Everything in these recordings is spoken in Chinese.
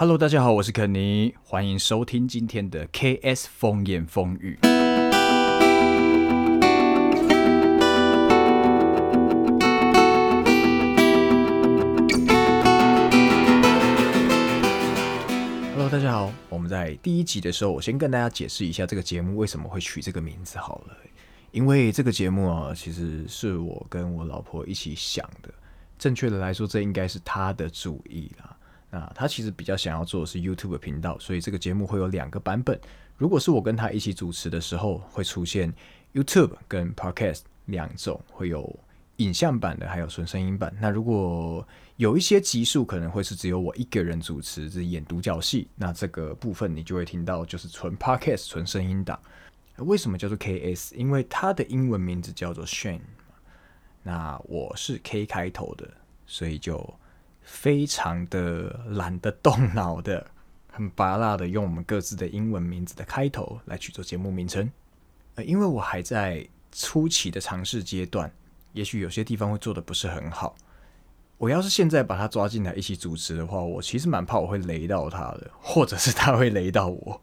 Hello，大家好，我是肯尼，欢迎收听今天的 KS 风言风语。Hello，大家好，我们在第一集的时候，我先跟大家解释一下这个节目为什么会取这个名字好了。因为这个节目啊，其实是我跟我老婆一起想的。正确的来说，这应该是她的主意啦。那他其实比较想要做的是 YouTube 频道，所以这个节目会有两个版本。如果是我跟他一起主持的时候，会出现 YouTube 跟 Podcast 两种，会有影像版的，还有纯声音版。那如果有一些集数可能会是只有我一个人主持，是演独角戏，那这个部分你就会听到就是纯 Podcast 纯声音档。为什么叫做 KS？因为它的英文名字叫做 Shane，那我是 K 开头的，所以就非常的懒得动脑的，很拔辣的用我们各自的英文名字的开头来去做节目名称。呃，因为我还在初期的尝试阶段，也许有些地方会做的不是很好。我要是现在把他抓进来一起主持的话，我其实蛮怕我会雷到他的，或者是他会雷到我。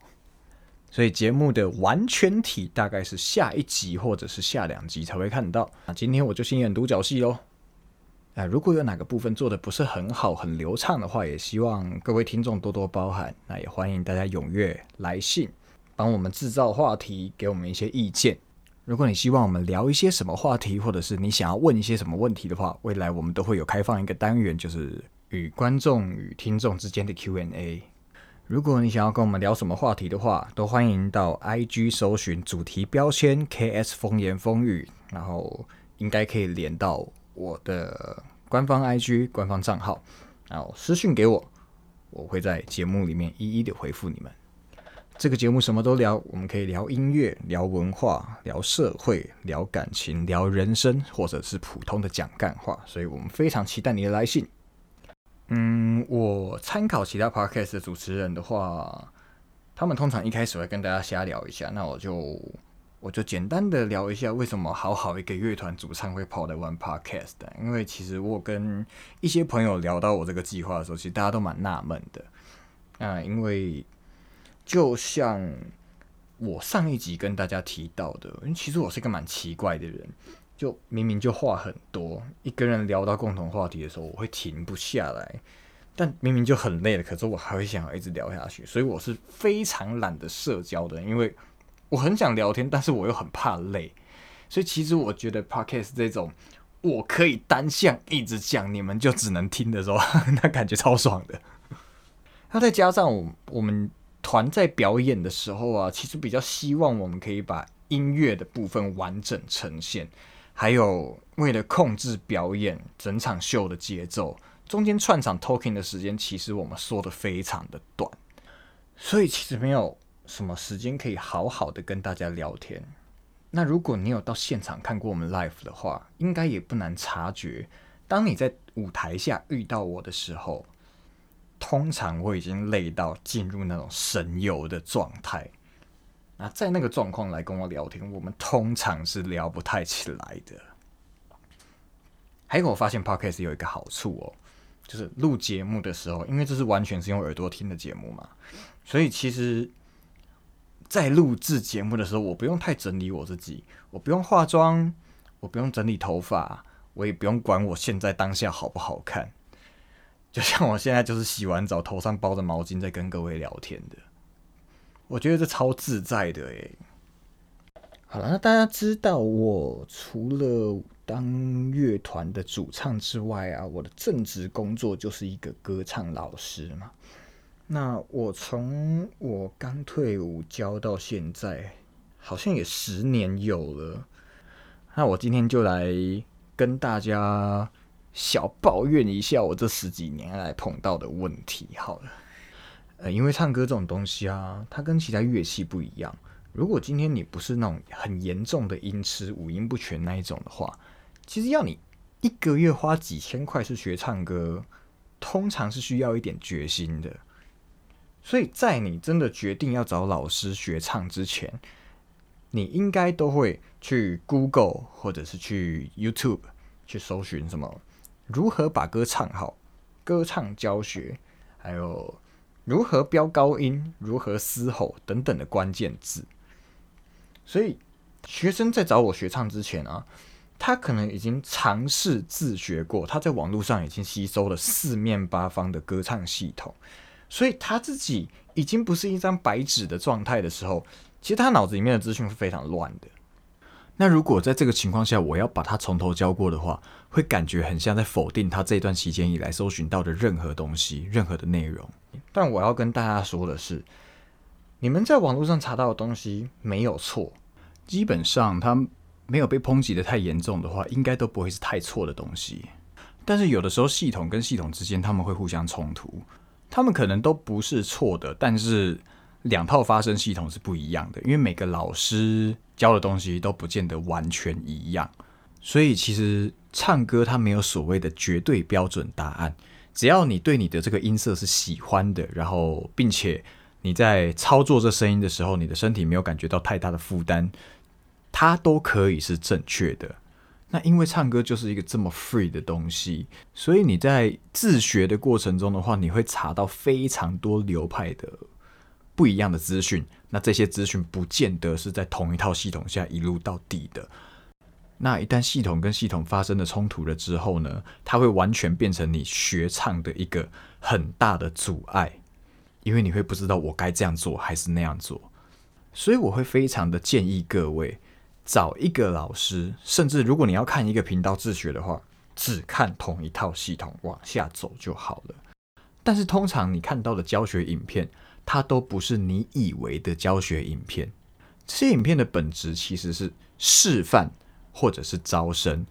所以节目的完全体大概是下一集或者是下两集才会看到。那今天我就先演独角戏喽。那如果有哪个部分做的不是很好、很流畅的话，也希望各位听众多多包涵。那也欢迎大家踊跃来信，帮我们制造话题，给我们一些意见。如果你希望我们聊一些什么话题，或者是你想要问一些什么问题的话，未来我们都会有开放一个单元，就是与观众与听众之间的 Q&A。如果你想要跟我们聊什么话题的话，都欢迎到 IG 搜寻主题标签 KS 风言风语，然后应该可以连到我的官方 IG 官方账号，然后私信给我，我会在节目里面一一的回复你们。这个节目什么都聊，我们可以聊音乐、聊文化、聊社会、聊感情、聊人生，或者是普通的讲干话，所以我们非常期待你的来信。嗯，我参考其他 podcast 的主持人的话，他们通常一开始会跟大家瞎聊一下。那我就我就简单的聊一下，为什么好好一个乐团主唱会跑来玩 podcast？因为其实我跟一些朋友聊到我这个计划的时候，其实大家都蛮纳闷的。啊，因为就像我上一集跟大家提到的，因为其实我是一个蛮奇怪的人。就明明就话很多，一个人聊到共同话题的时候，我会停不下来。但明明就很累了，可是我还会想要一直聊下去。所以我是非常懒得社交的，因为我很想聊天，但是我又很怕累。所以其实我觉得 podcast 这种我可以单向一直讲，你们就只能听的时候，那感觉超爽的。那再加上我我们团在表演的时候啊，其实比较希望我们可以把音乐的部分完整呈现。还有，为了控制表演整场秀的节奏，中间串场 talking 的时间，其实我们说的非常的短，所以其实没有什么时间可以好好的跟大家聊天。那如果你有到现场看过我们 live 的话，应该也不难察觉，当你在舞台下遇到我的时候，通常我已经累到进入那种神游的状态。那在那个状况来跟我聊天，我们通常是聊不太起来的。还有，我发现 podcast 有一个好处哦，就是录节目的时候，因为这是完全是用耳朵听的节目嘛，所以其实，在录制节目的时候，我不用太整理我自己，我不用化妆，我不用整理头发，我也不用管我现在当下好不好看。就像我现在就是洗完澡，头上包着毛巾，在跟各位聊天的。我觉得这超自在的诶。好了，那大家知道我除了当乐团的主唱之外啊，我的正职工作就是一个歌唱老师嘛。那我从我刚退伍教到现在，好像也十年有了。那我今天就来跟大家小抱怨一下我这十几年来碰到的问题。好了。呃，因为唱歌这种东西啊，它跟其他乐器不一样。如果今天你不是那种很严重的音痴、五音不全那一种的话，其实要你一个月花几千块去学唱歌，通常是需要一点决心的。所以在你真的决定要找老师学唱之前，你应该都会去 Google 或者是去 YouTube 去搜寻什么如何把歌唱好、歌唱教学，还有。如何飙高音、如何嘶吼等等的关键字。所以，学生在找我学唱之前啊，他可能已经尝试自学过，他在网络上已经吸收了四面八方的歌唱系统，所以他自己已经不是一张白纸的状态的时候，其实他脑子里面的资讯是非常乱的。那如果在这个情况下，我要把他从头教过的话，会感觉很像在否定他这段期间以来搜寻到的任何东西、任何的内容。但我要跟大家说的是。你们在网络上查到的东西没有错，基本上它没有被抨击的太严重的话，应该都不会是太错的东西。但是有的时候系统跟系统之间他们会互相冲突，他们可能都不是错的，但是两套发声系统是不一样的，因为每个老师教的东西都不见得完全一样，所以其实唱歌它没有所谓的绝对标准答案，只要你对你的这个音色是喜欢的，然后并且。你在操作这声音的时候，你的身体没有感觉到太大的负担，它都可以是正确的。那因为唱歌就是一个这么 free 的东西，所以你在自学的过程中的话，你会查到非常多流派的不一样的资讯。那这些资讯不见得是在同一套系统下一路到底的。那一旦系统跟系统发生了冲突了之后呢，它会完全变成你学唱的一个很大的阻碍。因为你会不知道我该这样做还是那样做，所以我会非常的建议各位找一个老师，甚至如果你要看一个频道自学的话，只看同一套系统往下走就好了。但是通常你看到的教学影片，它都不是你以为的教学影片。这些影片的本质其实是示范或者是招生，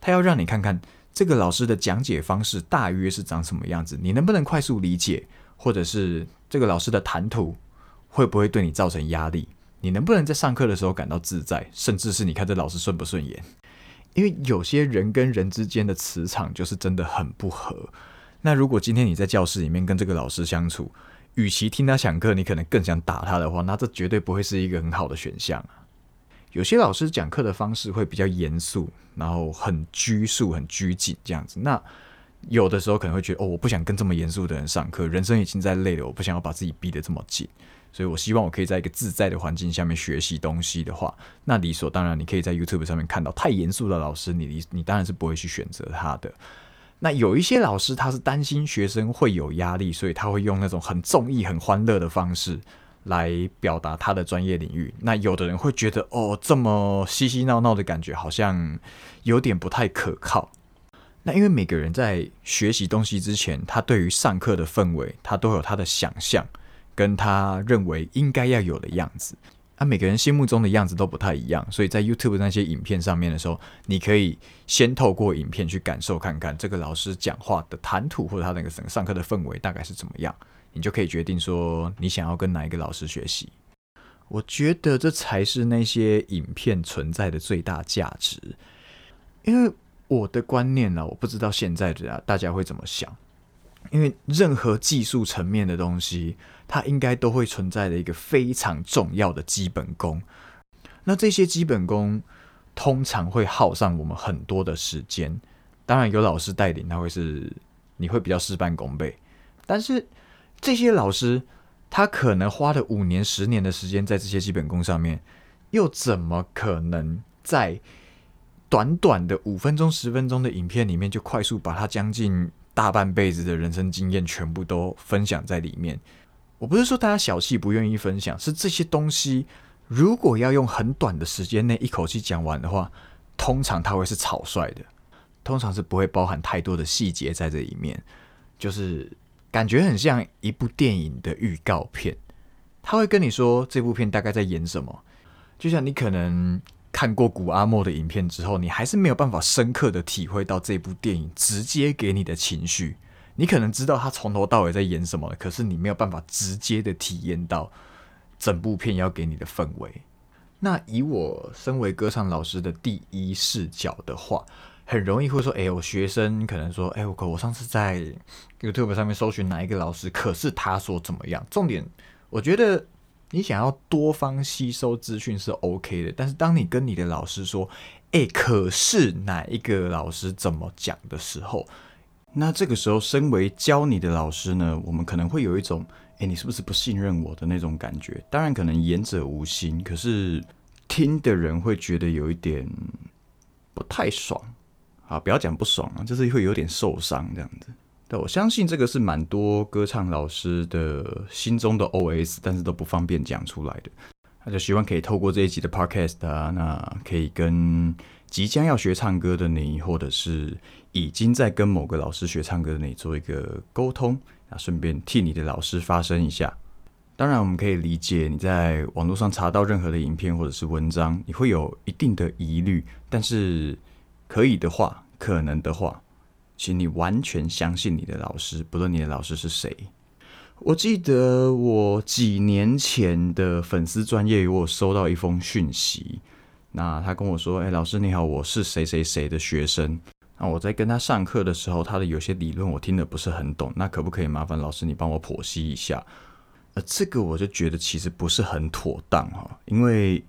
他要让你看看这个老师的讲解方式大约是长什么样子，你能不能快速理解，或者是。这个老师的谈吐会不会对你造成压力？你能不能在上课的时候感到自在？甚至是你看这老师顺不顺眼？因为有些人跟人之间的磁场就是真的很不合。那如果今天你在教室里面跟这个老师相处，与其听他讲课，你可能更想打他的话，那这绝对不会是一个很好的选项。有些老师讲课的方式会比较严肃，然后很拘束、很拘谨这样子。那有的时候可能会觉得哦，我不想跟这么严肃的人上课，人生已经在累了，我不想要把自己逼得这么紧，所以我希望我可以在一个自在的环境下面学习东西的话，那理所当然，你可以在 YouTube 上面看到太严肃的老师，你你当然是不会去选择他的。那有一些老师他是担心学生会有压力，所以他会用那种很综艺、很欢乐的方式来表达他的专业领域。那有的人会觉得哦，这么嬉嬉闹闹的感觉好像有点不太可靠。那因为每个人在学习东西之前，他对于上课的氛围，他都有他的想象，跟他认为应该要有的样子。啊，每个人心目中的样子都不太一样，所以在 YouTube 那些影片上面的时候，你可以先透过影片去感受看看这个老师讲话的谈吐，或者他那个整个上课的氛围大概是怎么样，你就可以决定说你想要跟哪一个老师学习。我觉得这才是那些影片存在的最大价值，因为。我的观念呢，我不知道现在的大家会怎么想，因为任何技术层面的东西，它应该都会存在的一个非常重要的基本功。那这些基本功通常会耗上我们很多的时间。当然有老师带领，他会是你会比较事半功倍。但是这些老师他可能花了五年、十年的时间在这些基本功上面，又怎么可能在？短短的五分钟、十分钟的影片里面，就快速把它将近大半辈子的人生经验全部都分享在里面。我不是说大家小气不愿意分享，是这些东西如果要用很短的时间内一口气讲完的话，通常它会是草率的，通常是不会包含太多的细节在这里面，就是感觉很像一部电影的预告片。他会跟你说这部片大概在演什么，就像你可能。看过古阿莫的影片之后，你还是没有办法深刻的体会到这部电影直接给你的情绪。你可能知道他从头到尾在演什么，可是你没有办法直接的体验到整部片要给你的氛围。那以我身为歌唱老师的第一视角的话，很容易会说：“哎，我学生可能说，哎，我我上次在 YouTube 上面搜寻哪一个老师，可是他说怎么样？”重点，我觉得。你想要多方吸收资讯是 OK 的，但是当你跟你的老师说：“哎，可是哪一个老师怎么讲的时候，那这个时候，身为教你的老师呢，我们可能会有一种，哎，你是不是不信任我的那种感觉？当然，可能言者无心，可是听的人会觉得有一点不太爽啊！不要讲不爽啊，就是会有点受伤这样子。对，我相信这个是蛮多歌唱老师的心中的 OS，但是都不方便讲出来的。那就希望可以透过这一集的 Podcast 啊，那可以跟即将要学唱歌的你，或者是已经在跟某个老师学唱歌的你做一个沟通，啊，顺便替你的老师发声一下。当然，我们可以理解你在网络上查到任何的影片或者是文章，你会有一定的疑虑，但是可以的话，可能的话。请你完全相信你的老师，不论你的老师是谁。我记得我几年前的粉丝专业，我收到一封讯息，那他跟我说：“哎，老师你好，我是谁谁谁的学生。那我在跟他上课的时候，他的有些理论我听得不是很懂，那可不可以麻烦老师你帮我剖析一下？”呃，这个我就觉得其实不是很妥当哈，因为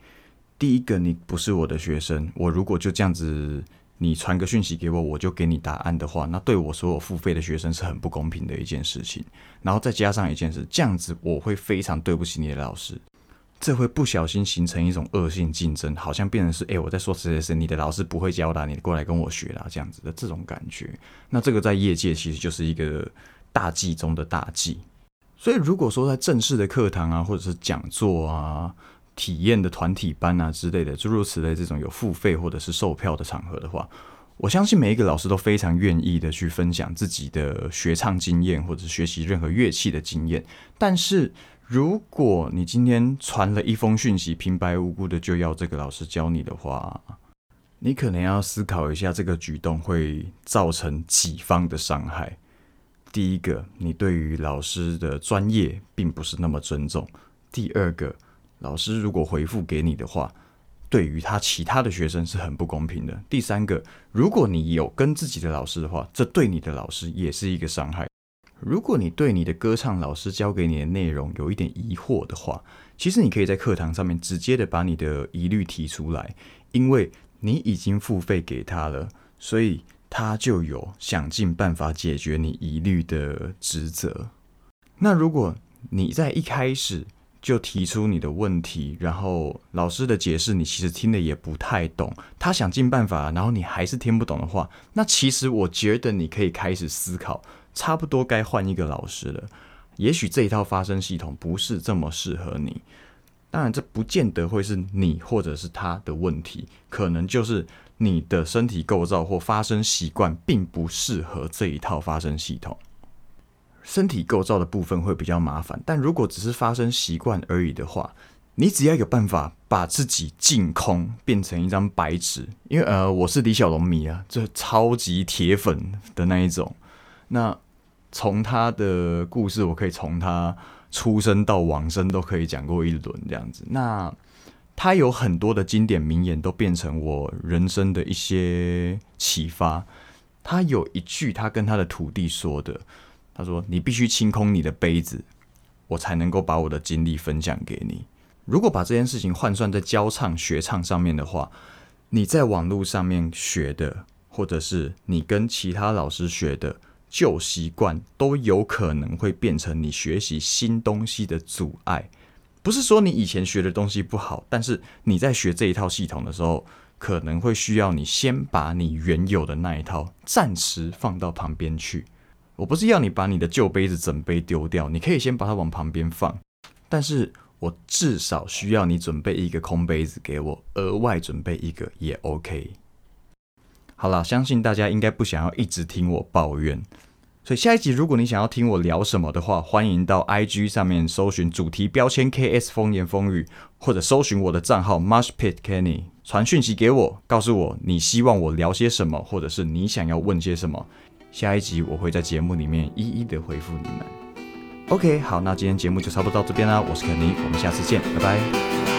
第一个你不是我的学生，我如果就这样子。你传个讯息给我，我就给你答案的话，那对我所有付费的学生是很不公平的一件事情。然后再加上一件事，这样子我会非常对不起你的老师，这会不小心形成一种恶性竞争，好像变成是哎我在说谁谁谁，你的老师不会教的，你过来跟我学啦，这样子的这种感觉。那这个在业界其实就是一个大忌中的大忌。所以如果说在正式的课堂啊，或者是讲座啊。体验的团体班啊之类的，诸如此类这种有付费或者是售票的场合的话，我相信每一个老师都非常愿意的去分享自己的学唱经验或者学习任何乐器的经验。但是如果你今天传了一封讯息，平白无故的就要这个老师教你的话，你可能要思考一下，这个举动会造成几方的伤害。第一个，你对于老师的专业并不是那么尊重；第二个，老师如果回复给你的话，对于他其他的学生是很不公平的。第三个，如果你有跟自己的老师的话，这对你的老师也是一个伤害。如果你对你的歌唱老师教给你的内容有一点疑惑的话，其实你可以在课堂上面直接的把你的疑虑提出来，因为你已经付费给他了，所以他就有想尽办法解决你疑虑的职责。那如果你在一开始，就提出你的问题，然后老师的解释你其实听的也不太懂，他想尽办法，然后你还是听不懂的话，那其实我觉得你可以开始思考，差不多该换一个老师了。也许这一套发声系统不是这么适合你，当然这不见得会是你或者是他的问题，可能就是你的身体构造或发声习惯并不适合这一套发声系统。身体构造的部分会比较麻烦，但如果只是发生习惯而已的话，你只要有办法把自己净空，变成一张白纸。因为呃，我是李小龙迷啊，这超级铁粉的那一种。那从他的故事，我可以从他出生到往生都可以讲过一轮这样子。那他有很多的经典名言都变成我人生的一些启发。他有一句，他跟他的徒弟说的。他说：“你必须清空你的杯子，我才能够把我的经历分享给你。如果把这件事情换算在教唱学唱上面的话，你在网络上面学的，或者是你跟其他老师学的旧习惯，都有可能会变成你学习新东西的阻碍。不是说你以前学的东西不好，但是你在学这一套系统的时候，可能会需要你先把你原有的那一套暂时放到旁边去。”我不是要你把你的旧杯子整杯丢掉，你可以先把它往旁边放，但是我至少需要你准备一个空杯子给我，额外准备一个也 OK。好了，相信大家应该不想要一直听我抱怨，所以下一集如果你想要听我聊什么的话，欢迎到 IG 上面搜寻主题标签 KS 风言风语，或者搜寻我的账号 Marsh Pit Kenny，传讯息给我，告诉我你希望我聊些什么，或者是你想要问些什么。下一集我会在节目里面一一的回复你们。OK，好，那今天节目就差不多到这边啦。我是肯尼，我们下次见，拜拜。